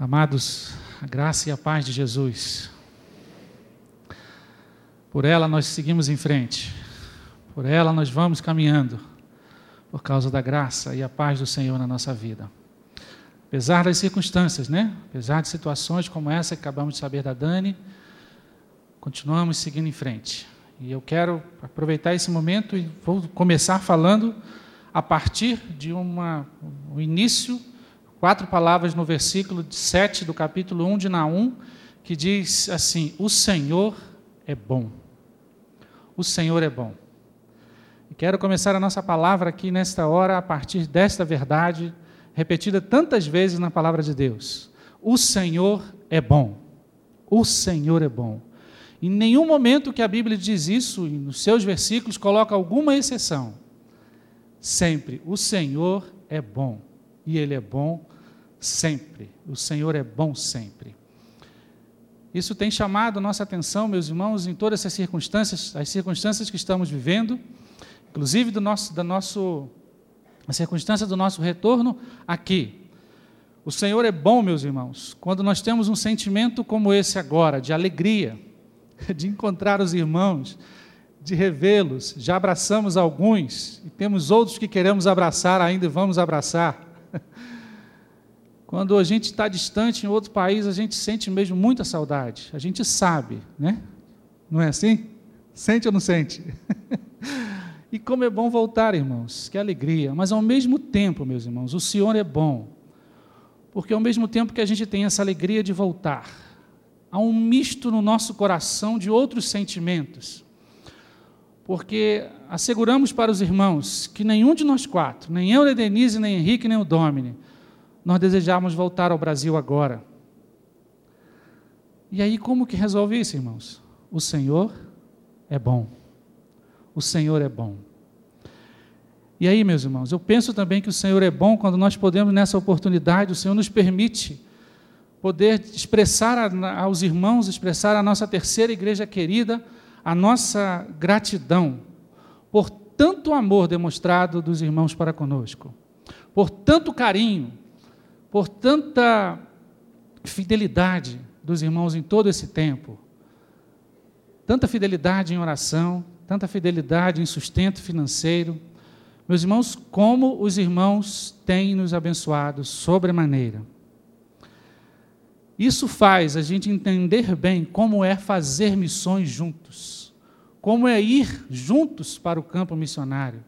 Amados, a graça e a paz de Jesus. Por ela nós seguimos em frente. Por ela nós vamos caminhando. Por causa da graça e a paz do Senhor na nossa vida. Apesar das circunstâncias, né? Apesar de situações como essa que acabamos de saber da Dani, continuamos seguindo em frente. E eu quero aproveitar esse momento e vou começar falando a partir de uma, o início quatro palavras no versículo 7 do capítulo 1 de Naum, que diz assim: O Senhor é bom. O Senhor é bom. E quero começar a nossa palavra aqui nesta hora a partir desta verdade, repetida tantas vezes na palavra de Deus. O Senhor é bom. O Senhor é bom. Em nenhum momento que a Bíblia diz isso, e nos seus versículos, coloca alguma exceção. Sempre, o Senhor é bom. E Ele é bom sempre. O Senhor é bom sempre. Isso tem chamado nossa atenção, meus irmãos, em todas essas circunstâncias, as circunstâncias que estamos vivendo, inclusive do nosso, da nosso, a circunstância do nosso retorno aqui. O Senhor é bom, meus irmãos, quando nós temos um sentimento como esse agora, de alegria, de encontrar os irmãos, de revê-los. Já abraçamos alguns e temos outros que queremos abraçar ainda e vamos abraçar. Quando a gente está distante em outro país, a gente sente mesmo muita saudade. A gente sabe, né? Não é assim? Sente ou não sente? e como é bom voltar, irmãos. Que alegria. Mas ao mesmo tempo, meus irmãos, o Senhor é bom. Porque ao mesmo tempo que a gente tem essa alegria de voltar, há um misto no nosso coração de outros sentimentos. Porque asseguramos para os irmãos que nenhum de nós quatro, nem eu, nem Denise, nem Henrique, nem o Domini, nós desejamos voltar ao Brasil agora. E aí, como que resolve isso, irmãos? O Senhor é bom. O Senhor é bom. E aí, meus irmãos, eu penso também que o Senhor é bom quando nós podemos, nessa oportunidade, o Senhor nos permite poder expressar aos irmãos, expressar à nossa terceira igreja querida, a nossa gratidão por tanto amor demonstrado dos irmãos para conosco, por tanto carinho, por tanta fidelidade dos irmãos em todo esse tempo, tanta fidelidade em oração, tanta fidelidade em sustento financeiro. Meus irmãos, como os irmãos têm nos abençoado sobremaneira. Isso faz a gente entender bem como é fazer missões juntos, como é ir juntos para o campo missionário,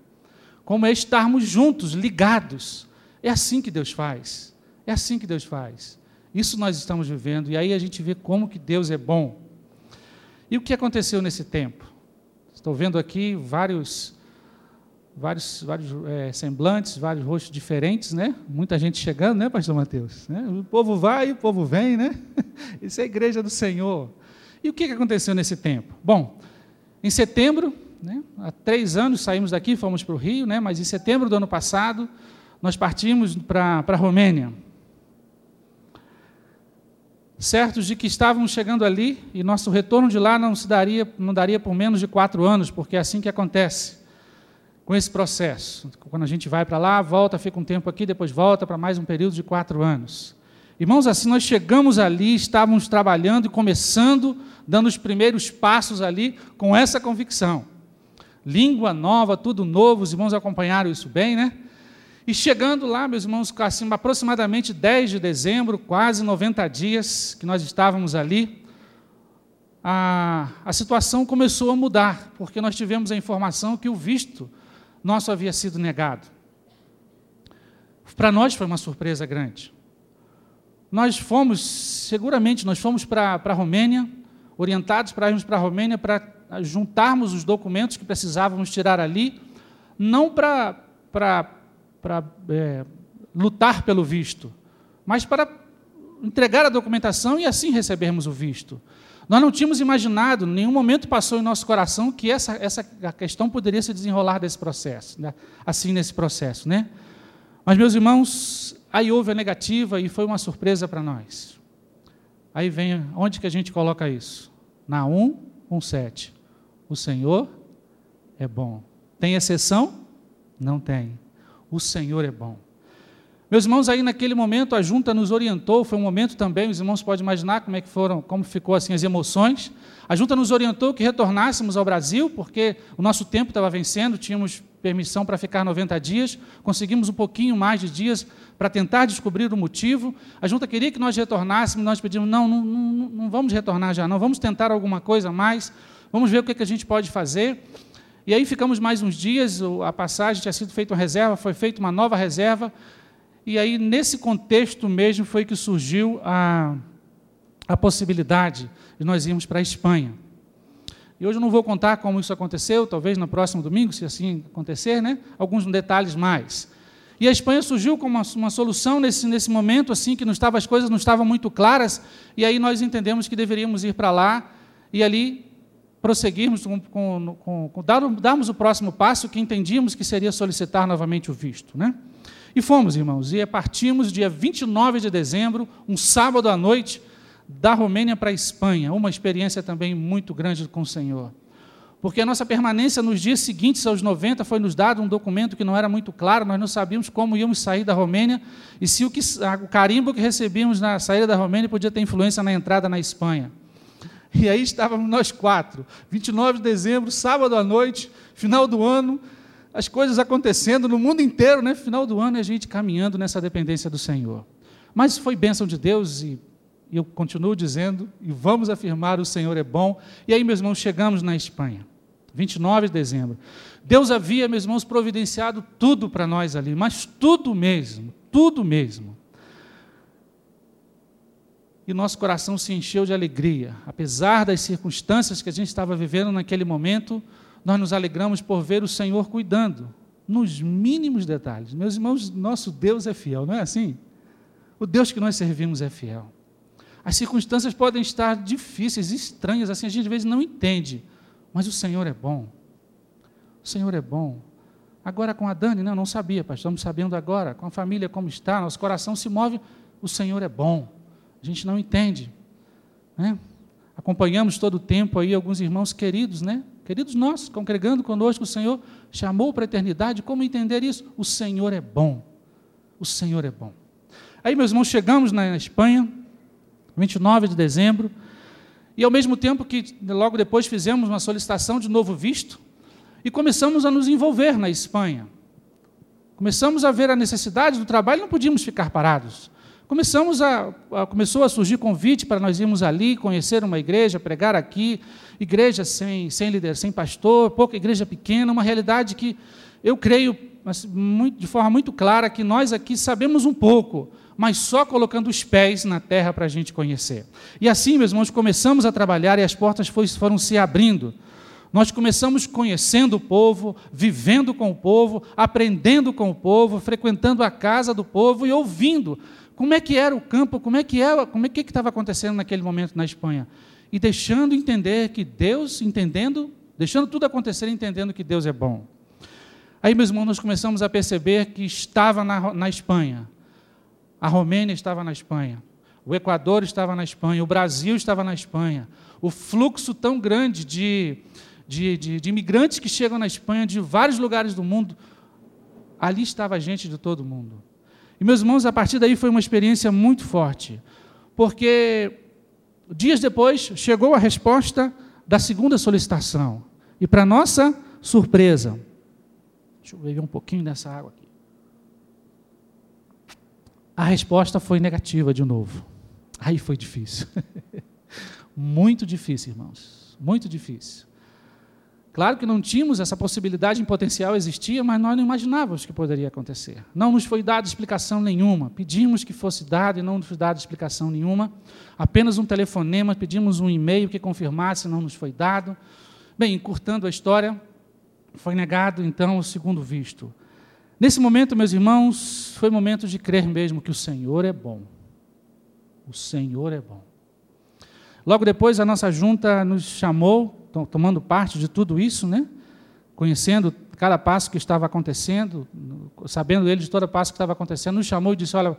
como é estarmos juntos, ligados. É assim que Deus faz. É assim que Deus faz. Isso nós estamos vivendo e aí a gente vê como que Deus é bom. E o que aconteceu nesse tempo? Estou vendo aqui vários, vários, vários é, semblantes, vários rostos diferentes, né? Muita gente chegando, né, Pastor Mateus? Né? O povo vai, o povo vem, né? Isso é a igreja do Senhor. E o que aconteceu nesse tempo? Bom, em setembro, né, há três anos saímos daqui, fomos para o Rio, né? Mas em setembro do ano passado nós partimos para a Romênia certos de que estávamos chegando ali e nosso retorno de lá não se daria, não daria por menos de quatro anos, porque é assim que acontece com esse processo. Quando a gente vai para lá, volta, fica um tempo aqui, depois volta para mais um período de quatro anos. Irmãos, assim nós chegamos ali, estávamos trabalhando e começando, dando os primeiros passos ali com essa convicção. Língua nova, tudo novo, os irmãos acompanharam isso bem, né? E chegando lá, meus irmãos, assim, aproximadamente 10 de dezembro, quase 90 dias que nós estávamos ali, a, a situação começou a mudar, porque nós tivemos a informação que o visto nosso havia sido negado. Para nós foi uma surpresa grande. Nós fomos, seguramente, nós fomos para a Romênia, orientados para irmos para a Romênia para juntarmos os documentos que precisávamos tirar ali, não para para é, lutar pelo visto, mas para entregar a documentação e assim recebermos o visto. Nós não tínhamos imaginado, em nenhum momento passou em nosso coração que essa, essa questão poderia se desenrolar desse processo, né? assim nesse processo, né? Mas meus irmãos, aí houve a negativa e foi uma surpresa para nós. Aí vem, onde que a gente coloca isso? Na 1, 1,7. O Senhor é bom. Tem exceção? Não tem. O Senhor é bom. Meus irmãos, aí naquele momento a junta nos orientou, foi um momento também, os irmãos podem imaginar como é que foram, como ficou assim as emoções. A junta nos orientou que retornássemos ao Brasil, porque o nosso tempo estava vencendo, tínhamos permissão para ficar 90 dias, conseguimos um pouquinho mais de dias para tentar descobrir o motivo. A junta queria que nós retornássemos, nós pedimos, não, não, não, não vamos retornar já, não, vamos tentar alguma coisa mais, vamos ver o que, é que a gente pode fazer. E aí ficamos mais uns dias, a passagem tinha sido feita uma reserva, foi feita uma nova reserva, e aí, nesse contexto mesmo, foi que surgiu a, a possibilidade de nós irmos para a Espanha. E hoje eu não vou contar como isso aconteceu, talvez no próximo domingo, se assim acontecer, né? alguns detalhes mais. E a Espanha surgiu como uma, uma, solução nesse, nesse momento, assim, que não estava, as coisas não estavam muito claras, e aí nós entendemos que deveríamos ir para lá e ali prosseguirmos com, com, com, com darmos o próximo passo, que entendíamos que seria solicitar novamente o visto. Né? E fomos, irmãos, e partimos dia 29 de dezembro, um sábado à noite, da Romênia para a Espanha, uma experiência também muito grande com o Senhor. Porque a nossa permanência nos dias seguintes aos 90 foi nos dado um documento que não era muito claro, nós não sabíamos como íamos sair da Romênia e se o, que, o carimbo que recebíamos na saída da Romênia podia ter influência na entrada na Espanha. E aí estávamos nós quatro, 29 de dezembro, sábado à noite, final do ano, as coisas acontecendo no mundo inteiro, né? Final do ano, e a gente caminhando nessa dependência do Senhor. Mas foi bênção de Deus e eu continuo dizendo, e vamos afirmar: o Senhor é bom. E aí, meus irmãos, chegamos na Espanha, 29 de dezembro. Deus havia, meus irmãos, providenciado tudo para nós ali, mas tudo mesmo, tudo mesmo. E nosso coração se encheu de alegria, apesar das circunstâncias que a gente estava vivendo naquele momento, nós nos alegramos por ver o Senhor cuidando, nos mínimos detalhes. Meus irmãos, nosso Deus é fiel, não é assim? O Deus que nós servimos é fiel. As circunstâncias podem estar difíceis, estranhas, assim, a gente às vezes não entende, mas o Senhor é bom. O Senhor é bom. Agora com a Dani, não, não sabia, pastor, estamos sabendo agora, com a família como está, nosso coração se move, o Senhor é bom. A gente não entende. Né? Acompanhamos todo o tempo aí alguns irmãos queridos, né? Queridos nossos, congregando conosco, o Senhor chamou para a eternidade. Como entender isso? O Senhor é bom. O Senhor é bom. Aí, meus irmãos, chegamos na Espanha, 29 de dezembro, e ao mesmo tempo que logo depois fizemos uma solicitação de novo visto, e começamos a nos envolver na Espanha. Começamos a ver a necessidade do trabalho, não podíamos ficar parados. Começamos a, a, começou a surgir convite para nós irmos ali, conhecer uma igreja, pregar aqui, igreja sem, sem líder, sem pastor, pouca igreja pequena, uma realidade que eu creio muito, de forma muito clara que nós aqui sabemos um pouco, mas só colocando os pés na terra para a gente conhecer. E assim, meus irmãos, começamos a trabalhar e as portas foram se abrindo. Nós começamos conhecendo o povo, vivendo com o povo, aprendendo com o povo, frequentando a casa do povo e ouvindo como é que era o campo, como é que era, como é que estava acontecendo naquele momento na Espanha. E deixando entender que Deus, entendendo, deixando tudo acontecer, entendendo que Deus é bom. Aí, meus irmãos, nós começamos a perceber que estava na, na Espanha. A Romênia estava na Espanha. O Equador estava na Espanha. O Brasil estava na Espanha. O fluxo tão grande de, de, de, de imigrantes que chegam na Espanha de vários lugares do mundo. Ali estava gente de todo mundo. E, meus irmãos, a partir daí foi uma experiência muito forte, porque dias depois chegou a resposta da segunda solicitação. E, para nossa surpresa, deixa eu beber um pouquinho dessa água aqui. A resposta foi negativa de novo. Aí foi difícil. muito difícil, irmãos. Muito difícil. Claro que não tínhamos essa possibilidade em potencial existia, mas nós não imaginávamos que poderia acontecer. Não nos foi dada explicação nenhuma. Pedimos que fosse dado e não nos foi dada explicação nenhuma. Apenas um telefonema, pedimos um e-mail que confirmasse, não nos foi dado. Bem, encurtando a história, foi negado então o segundo visto. Nesse momento, meus irmãos, foi momento de crer mesmo que o Senhor é bom. O Senhor é bom. Logo depois, a nossa junta nos chamou tomando parte de tudo isso, né? conhecendo cada passo que estava acontecendo, sabendo ele de todo passo que estava acontecendo, nos chamou e disse: Olha,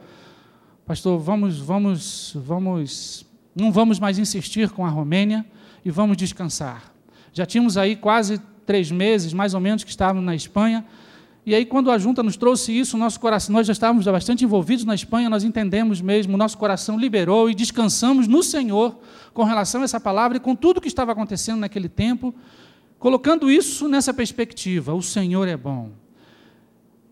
pastor, vamos, vamos, vamos, não vamos mais insistir com a Romênia e vamos descansar. Já tínhamos aí quase três meses, mais ou menos, que estávamos na Espanha, E aí, quando a junta nos trouxe isso, nosso coração, nós já estávamos bastante envolvidos na Espanha, nós entendemos mesmo, nosso coração liberou e descansamos no Senhor com relação a essa palavra e com tudo o que estava acontecendo naquele tempo, colocando isso nessa perspectiva: o Senhor é bom.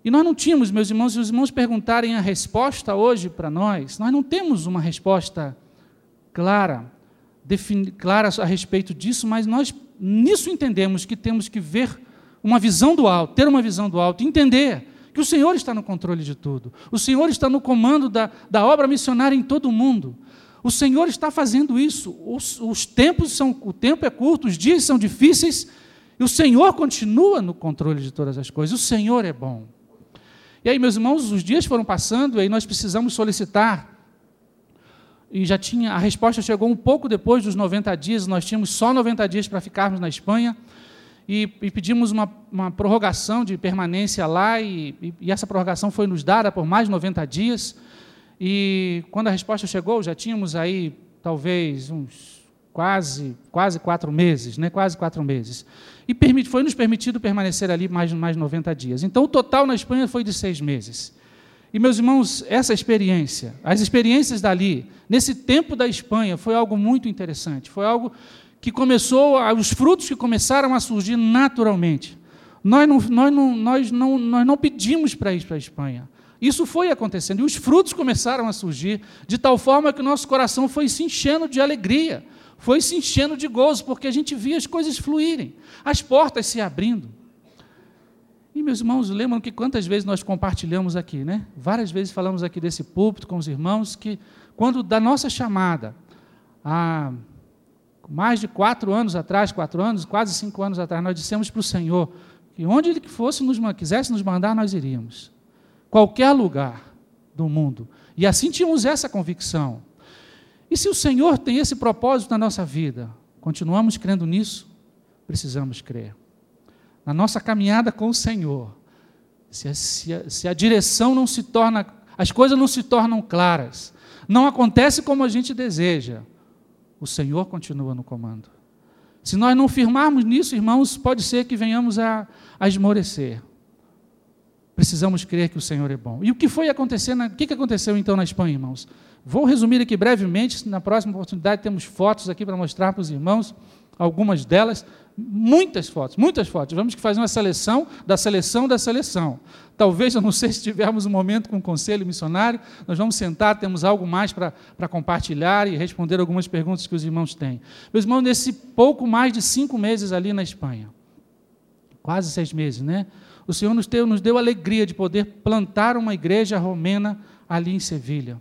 E nós não tínhamos, meus irmãos, se os irmãos perguntarem a resposta hoje para nós, nós não temos uma resposta clara, clara a respeito disso, mas nós nisso entendemos que temos que ver uma visão do alto, ter uma visão do alto, entender que o Senhor está no controle de tudo. O Senhor está no comando da, da obra missionária em todo o mundo. O Senhor está fazendo isso. Os, os tempos são, o tempo é curto, os dias são difíceis, e o Senhor continua no controle de todas as coisas. O Senhor é bom. E aí, meus irmãos, os dias foram passando, e aí nós precisamos solicitar. E já tinha, a resposta chegou um pouco depois dos 90 dias, nós tínhamos só 90 dias para ficarmos na Espanha e, e pedimos uma, uma, prorrogação de permanência lá, e, e, e, essa prorrogação foi nos dada por mais de 90 dias. E quando a resposta chegou, já tínhamos aí talvez uns quase, quase quatro meses, né? quase quatro meses. E permit, foi nos permitido permanecer ali mais, mais 90 dias. Então, o total na Espanha foi de seis meses. E, meus irmãos, essa experiência, as experiências dali, nesse tempo da Espanha, foi algo muito interessante. Foi algo que começou, os frutos que começaram a surgir naturalmente. Nós não, nós não, nós não, nós não pedimos para ir para a Espanha. Isso foi acontecendo e os frutos começaram a surgir de tal forma que o nosso coração foi se enchendo de alegria, foi se enchendo de gozo, porque a gente via as coisas fluírem, as portas se abrindo. E meus irmãos, lembram que quantas vezes nós compartilhamos aqui, né? Várias vezes falamos aqui desse púlpito com os irmãos que quando da nossa chamada a mais de quatro anos atrás, quatro anos, quase cinco anos atrás, nós dissemos para o Senhor que onde Ele fosse nos, quisesse nos mandar, nós iríamos. Qualquer lugar do mundo. E assim tínhamos essa convicção. E se o Senhor tem esse propósito na nossa vida, continuamos crendo nisso? Precisamos crer. Na nossa caminhada com o Senhor, se a, se a, se a direção não se torna, as coisas não se tornam claras, não acontece como a gente deseja, o Senhor continua no comando. Se nós não firmarmos nisso, irmãos, pode ser que venhamos a, a esmorecer. Precisamos crer que o Senhor é bom. E o que foi acontecer, o que aconteceu então na Espanha, irmãos? Vou resumir aqui brevemente, na próxima oportunidade temos fotos aqui para mostrar para os irmãos, algumas delas, muitas fotos, muitas fotos. Vamos fazer uma seleção da seleção da seleção. Talvez, eu não sei se tivermos um momento com o conselho missionário, nós vamos sentar, temos algo mais para, para compartilhar e responder algumas perguntas que os irmãos têm. Meus irmãos, nesse pouco mais de cinco meses ali na Espanha, quase seis meses, né? O Senhor nos deu, nos deu a alegria de poder plantar uma igreja romena ali em Sevilha.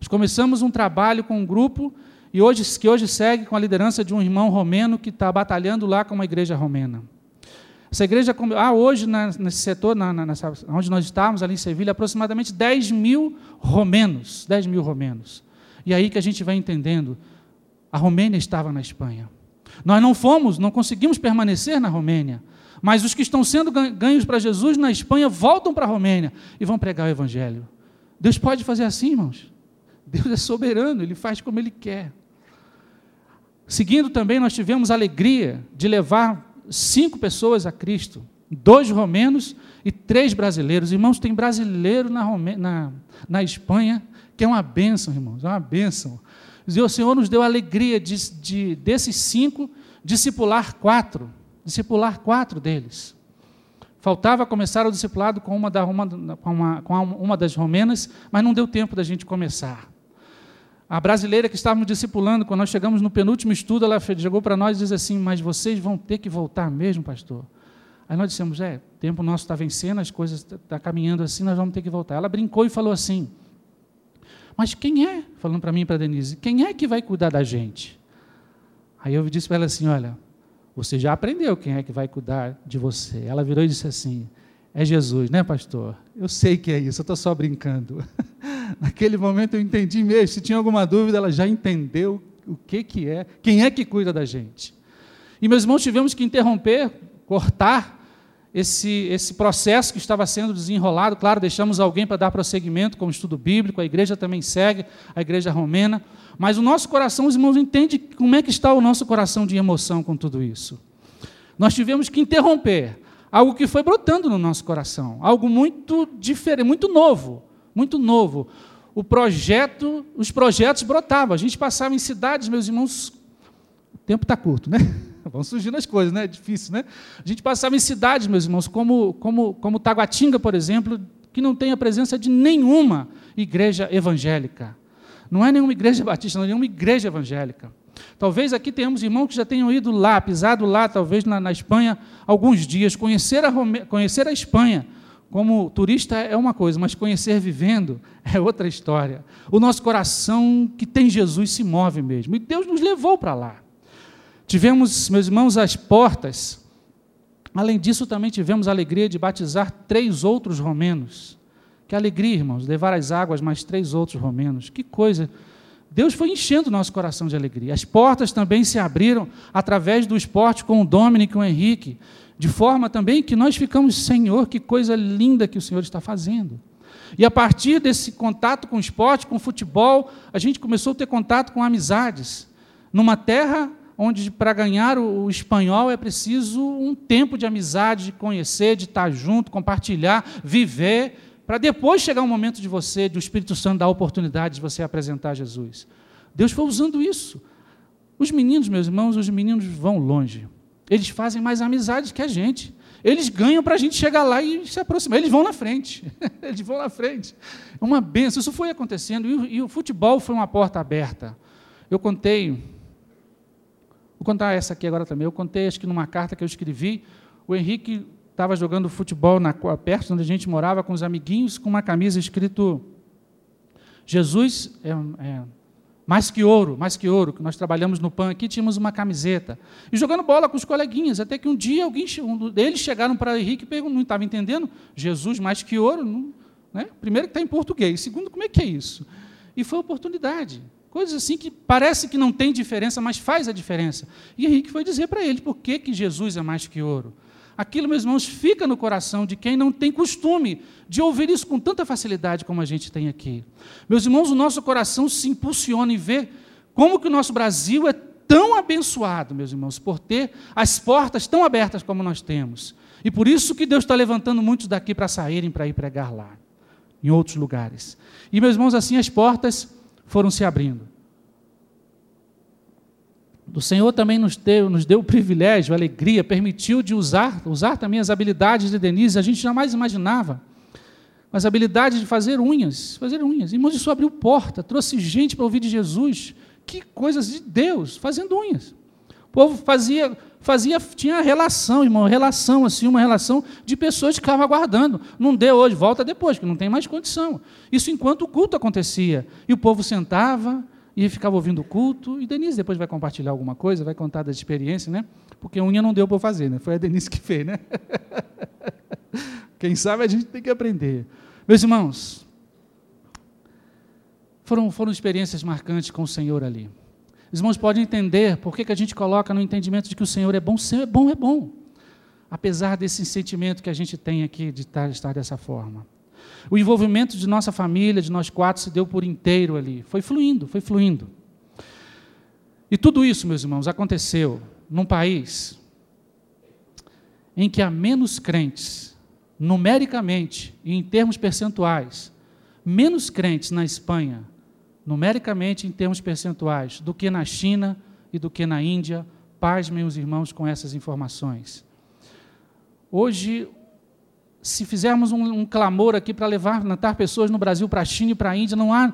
Nós começamos um trabalho com um grupo e hoje, que hoje segue com a liderança de um irmão romeno que está batalhando lá com uma igreja romena. Essa igreja, ah, hoje na, nesse setor, na, na, nessa, onde nós estávamos, ali em Sevilha, aproximadamente 10 mil romenos, 10 mil romenos. E aí que a gente vai entendendo, a Romênia estava na Espanha. Nós não fomos, não conseguimos permanecer na Romênia, mas os que estão sendo ganhos para Jesus na Espanha voltam para a Romênia e vão pregar o Evangelho. Deus pode fazer assim, irmãos. Deus é soberano, Ele faz como Ele quer. Seguindo também, nós tivemos a alegria de levar cinco pessoas a Cristo, dois romenos e três brasileiros. Irmãos, tem brasileiro na, Rome... na, na Espanha, que é uma bênção, irmãos, é uma bênção. E o Senhor nos deu a alegria de, de desses cinco, discipular quatro, discipular quatro deles. Faltava começar o discipulado com uma, da, uma, com, uma, com uma das romenas, mas não deu tempo da gente começar. A brasileira que estávamos discipulando, quando nós chegamos no penúltimo estudo, ela chegou para nós e disse assim: Mas vocês vão ter que voltar mesmo, pastor? Aí nós dissemos: É, o tempo nosso está vencendo, as coisas estão tá caminhando assim, nós vamos ter que voltar. Ela brincou e falou assim: Mas quem é, falando para mim e para Denise, quem é que vai cuidar da gente? Aí eu disse para ela assim: Olha, você já aprendeu quem é que vai cuidar de você. Ela virou e disse assim: É Jesus, né, pastor? Eu sei que é isso, eu estou só brincando. Naquele momento eu entendi mesmo. Se tinha alguma dúvida, ela já entendeu o que, que é, quem é que cuida da gente. E meus irmãos, tivemos que interromper, cortar esse, esse processo que estava sendo desenrolado. Claro, deixamos alguém para dar prosseguimento com o estudo bíblico, a igreja também segue, a igreja romena. Mas o nosso coração, os irmãos, entende como é que está o nosso coração de emoção com tudo isso. Nós tivemos que interromper algo que foi brotando no nosso coração, algo muito diferente, muito novo, muito novo. O projeto, os projetos brotavam. A gente passava em cidades, meus irmãos, o tempo está curto, né? Vão surgindo as coisas, né? É difícil, né? A gente passava em cidades, meus irmãos, como, como, como Taguatinga, por exemplo, que não tem a presença de nenhuma igreja evangélica. Não é nenhuma igreja batista, não é nenhuma igreja evangélica. Talvez aqui tenhamos irmãos que já tenham ido lá, pisado lá, talvez na, na Espanha, alguns dias. Conhecer a, conhecer a Espanha como turista é uma coisa, mas conhecer vivendo é outra história. O nosso coração que tem Jesus se move mesmo. E Deus nos levou para lá. Tivemos, meus irmãos, as portas. Além disso, também tivemos a alegria de batizar três outros romenos. Que alegria, irmãos, levar as águas mais três outros romenos. Que coisa. Deus foi enchendo o nosso coração de alegria. As portas também se abriram através do esporte com o Dominic e o Henrique, de forma também que nós ficamos, Senhor, que coisa linda que o Senhor está fazendo. E a partir desse contato com o esporte, com o futebol, a gente começou a ter contato com amizades. Numa terra onde para ganhar o, espanhol é preciso um tempo de amizade, de conhecer, de estar junto, compartilhar, viver, para depois chegar um momento de você, do Espírito Santo dar oportunidade de você apresentar Jesus. Deus foi usando isso. Os meninos, meus irmãos, os meninos vão longe. Eles fazem mais amizades que a gente. Eles ganham para a gente chegar lá e se aproximar. Eles vão na frente. Eles vão na frente. É uma benção. Isso foi acontecendo. E o futebol foi uma porta aberta. Eu contei Vou contar essa aqui agora também. Eu contei, acho que numa carta que eu escrevi, o Henrique estava jogando futebol na, perto onde a gente morava com os amiguinhos, com uma camisa escrito Jesus é, é, mais que ouro, mais que ouro, que nós trabalhamos no PAN aqui, tínhamos uma camiseta. E jogando bola com os coleguinhas, até que um dia alguém, um deles chegaram para Henrique e perguntaram, não estava entendendo, Jesus mais que ouro, não, né? primeiro que está em português, segundo, como é que é isso? E foi oportunidade. Coisas assim que parece que não tem diferença, mas faz a diferença. E Henrique foi dizer para ele por que, que Jesus é mais que ouro. Aquilo, meus irmãos, fica no coração de quem não tem costume de ouvir isso com tanta facilidade como a gente tem aqui. Meus irmãos, o nosso coração se impulsiona em ver como que o nosso Brasil é tão abençoado, meus irmãos, por ter as portas tão abertas como nós temos. E por isso que Deus está levantando muitos daqui para saírem para ir pregar lá, em outros lugares. E, meus irmãos, assim as portas foram se abrindo. O Senhor também nos deu, nos deu o privilégio, a alegria, permitiu de usar, usar também as habilidades de Denise, a gente jamais imaginava. As habilidades de fazer unhas, fazer unhas. Irmãos, isso abriu porta, trouxe gente para ouvir de Jesus. Que coisas de Deus, fazendo unhas. O povo fazia, fazia, tinha relação, irmão, relação, assim, uma relação de pessoas que ficavam aguardando. Não deu hoje, volta depois, que não tem mais condição. Isso enquanto o culto acontecia. E o povo sentava e ficava ouvindo o culto. E Denise depois vai compartilhar alguma coisa, vai contar da experiência, né? Porque unha não deu para fazer, né? Foi a Denise que fez, né? Quem sabe a gente tem que aprender. Meus irmãos, foram, foram experiências marcantes com o Senhor ali. Os irmãos podem entender por que, que a gente coloca no entendimento de que o Senhor é bom. O Senhor é bom, é bom. Apesar desse sentimento que a gente tem aqui de estar, estar dessa forma. O envolvimento de nossa família, de nós quatro, se deu por inteiro ali. Foi fluindo, foi fluindo. E tudo isso, meus irmãos, aconteceu num país em que há menos crentes, numericamente e em termos percentuais, menos crentes na Espanha numericamente em termos percentuais, do que na China e do que na Índia. Paz, meus irmãos, com essas informações. Hoje, se fizermos um, um clamor aqui para levantar pessoas no Brasil para a China e para a Índia, não há.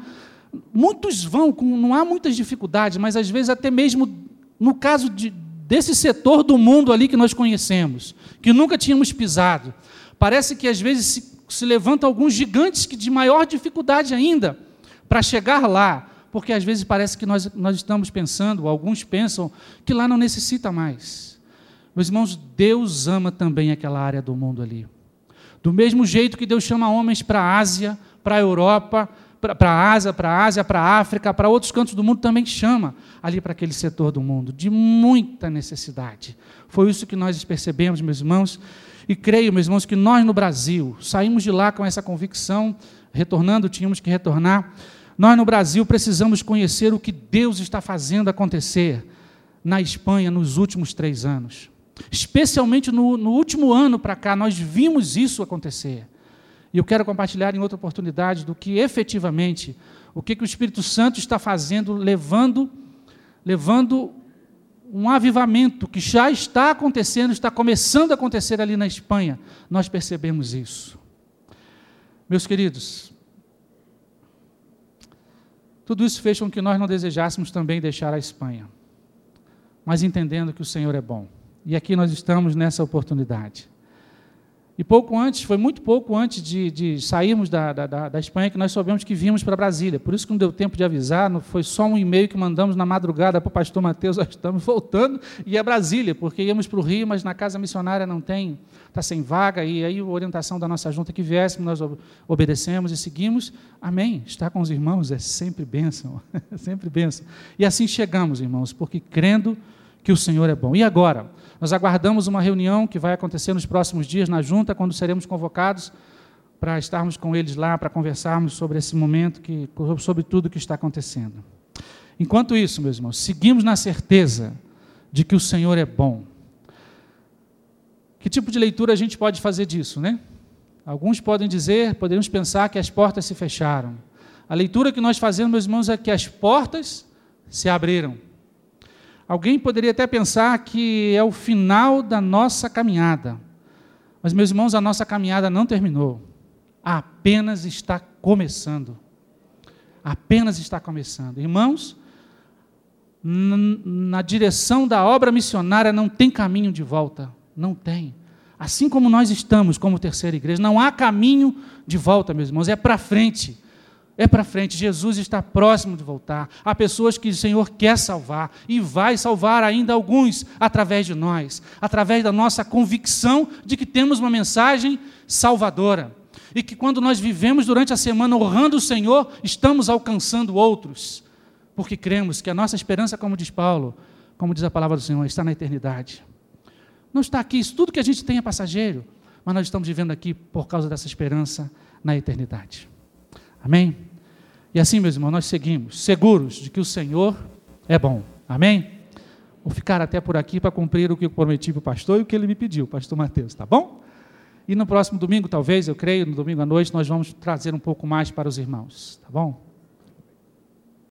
Muitos vão, com, não há muitas dificuldades, mas às vezes até mesmo no caso de, desse setor do mundo ali que nós conhecemos, que nunca tínhamos pisado. Parece que às vezes se, se levantam alguns gigantes que de maior dificuldade ainda para chegar lá, porque às vezes parece que nós, nós estamos pensando, alguns pensam, que lá não necessita mais. Meus irmãos, Deus ama também aquela área do mundo ali. Do mesmo jeito que Deus chama homens para a Ásia, para a Europa, para a Ásia, para a Ásia, para a África, para outros cantos do mundo, também chama ali para aquele setor do mundo, de muita necessidade. Foi isso que nós percebemos, meus irmãos, e creio, meus irmãos, que nós no Brasil saímos de lá com essa convicção, retornando, tínhamos que retornar. Nós no Brasil precisamos conhecer o que Deus está fazendo acontecer na Espanha nos últimos três anos. Especialmente no, no último ano para cá, nós vimos isso acontecer. E eu quero compartilhar em outra oportunidade do que efetivamente, o que, que o Espírito Santo está fazendo, levando, levando um avivamento que já está acontecendo, está começando a acontecer ali na Espanha. Nós percebemos isso. Meus queridos, tudo isso fez com que nós não desejássemos também deixar a Espanha, mas entendendo que o Senhor é bom. E aqui nós estamos nessa oportunidade. E pouco antes, foi muito pouco antes de, de sairmos da, da, da, Espanha que nós soubemos que vimos para Brasília. Por isso que não deu tempo de avisar, não foi só um e-mail que mandamos na madrugada para o pastor Mateus, nós estamos voltando, e é Brasília, porque íamos para o Rio, mas na casa missionária não tem, está sem vaga, e aí a orientação da nossa junta que viéssemos, nós obedecemos e seguimos. Amém. Estar com os irmãos é sempre bênção, é sempre bênção. E assim chegamos, irmãos, porque crendo que o Senhor é bom. E agora? Nós aguardamos uma reunião que vai acontecer nos próximos dias na junta, quando seremos convocados para estarmos com eles lá, para conversarmos sobre esse momento, que, sobre tudo que está acontecendo. Enquanto isso, meus irmãos, seguimos na certeza de que o Senhor é bom. Que tipo de leitura a gente pode fazer disso, né? Alguns podem dizer, poderíamos pensar que as portas se fecharam. A leitura que nós fazemos, meus irmãos, é que as portas se abriram. Alguém poderia até pensar que é o final da nossa caminhada. Mas, meus irmãos, a nossa caminhada não terminou. Apenas está começando. Apenas está começando. Irmãos, na direção da obra missionária não tem caminho de volta. Não tem. Assim como nós estamos como terceira igreja, não há caminho de volta, meus irmãos, é para frente. É para frente, Jesus está próximo de voltar. Há pessoas que o Senhor quer salvar e vai salvar ainda alguns através de nós, através da nossa convicção de que temos uma mensagem salvadora. E que quando nós vivemos durante a semana honrando o Senhor, estamos alcançando outros, porque cremos que a nossa esperança, como diz Paulo, como diz a palavra do Senhor, está na eternidade. Não está aqui, isso tudo que a gente tem é passageiro, mas nós estamos vivendo aqui por causa dessa esperança na eternidade. Amém? E assim, meus irmãos, nós seguimos, seguros de que o Senhor é bom. Amém? Vou ficar até por aqui para cumprir o que eu prometi para o pastor e o que ele me pediu, pastor Mateus, tá bom? E no próximo domingo, talvez, eu creio, no domingo à noite, nós vamos trazer um pouco mais para os irmãos, tá bom?